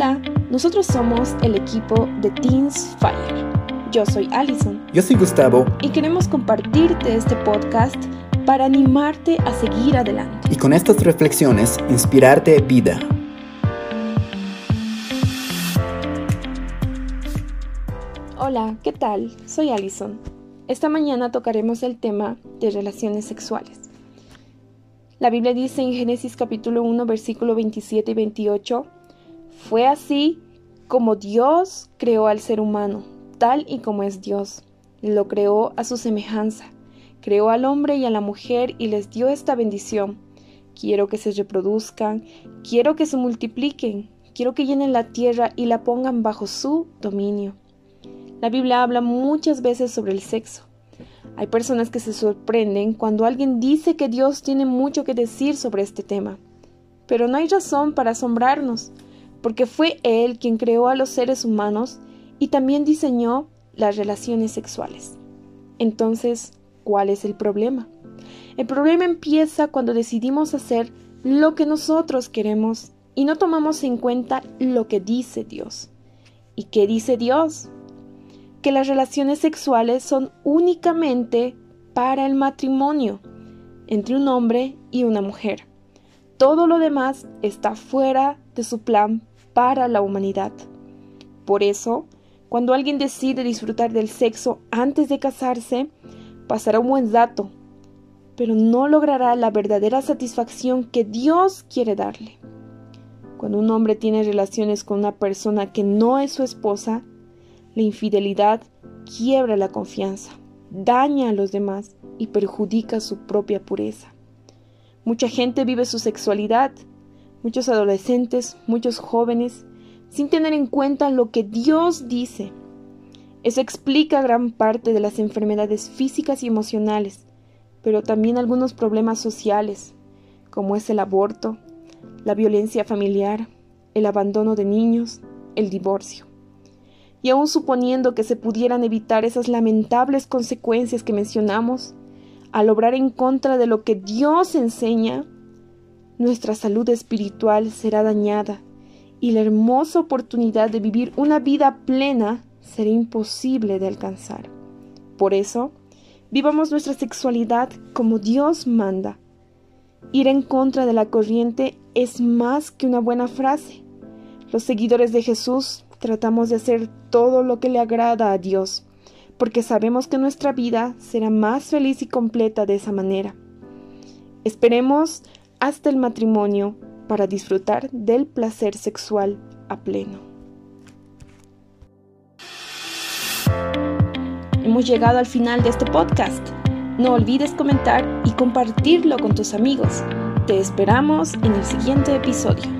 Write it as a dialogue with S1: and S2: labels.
S1: Hola, nosotros somos el equipo de Teens Fire. Yo soy Allison.
S2: Yo soy Gustavo.
S1: Y queremos compartirte este podcast para animarte a seguir adelante.
S2: Y con estas reflexiones, inspirarte vida.
S1: Hola, ¿qué tal? Soy Allison. Esta mañana tocaremos el tema de relaciones sexuales. La Biblia dice en Génesis capítulo 1 versículo 27 y 28, fue así como Dios creó al ser humano, tal y como es Dios. Lo creó a su semejanza. Creó al hombre y a la mujer y les dio esta bendición. Quiero que se reproduzcan, quiero que se multipliquen, quiero que llenen la tierra y la pongan bajo su dominio. La Biblia habla muchas veces sobre el sexo. Hay personas que se sorprenden cuando alguien dice que Dios tiene mucho que decir sobre este tema. Pero no hay razón para asombrarnos, porque fue Él quien creó a los seres humanos y también diseñó las relaciones sexuales. Entonces, ¿cuál es el problema? El problema empieza cuando decidimos hacer lo que nosotros queremos y no tomamos en cuenta lo que dice Dios. ¿Y qué dice Dios? que las relaciones sexuales son únicamente para el matrimonio entre un hombre y una mujer. Todo lo demás está fuera de su plan para la humanidad. Por eso, cuando alguien decide disfrutar del sexo antes de casarse, pasará un buen dato, pero no logrará la verdadera satisfacción que Dios quiere darle. Cuando un hombre tiene relaciones con una persona que no es su esposa, la infidelidad quiebra la confianza, daña a los demás y perjudica su propia pureza. Mucha gente vive su sexualidad, muchos adolescentes, muchos jóvenes, sin tener en cuenta lo que Dios dice. Eso explica gran parte de las enfermedades físicas y emocionales, pero también algunos problemas sociales, como es el aborto, la violencia familiar, el abandono de niños, el divorcio y aun suponiendo que se pudieran evitar esas lamentables consecuencias que mencionamos, al obrar en contra de lo que Dios enseña, nuestra salud espiritual será dañada y la hermosa oportunidad de vivir una vida plena será imposible de alcanzar. Por eso, vivamos nuestra sexualidad como Dios manda. Ir en contra de la corriente es más que una buena frase. Los seguidores de Jesús tratamos de hacer todo lo que le agrada a Dios, porque sabemos que nuestra vida será más feliz y completa de esa manera. Esperemos hasta el matrimonio para disfrutar del placer sexual a pleno. Hemos llegado al final de este podcast. No olvides comentar y compartirlo con tus amigos. Te esperamos en el siguiente episodio.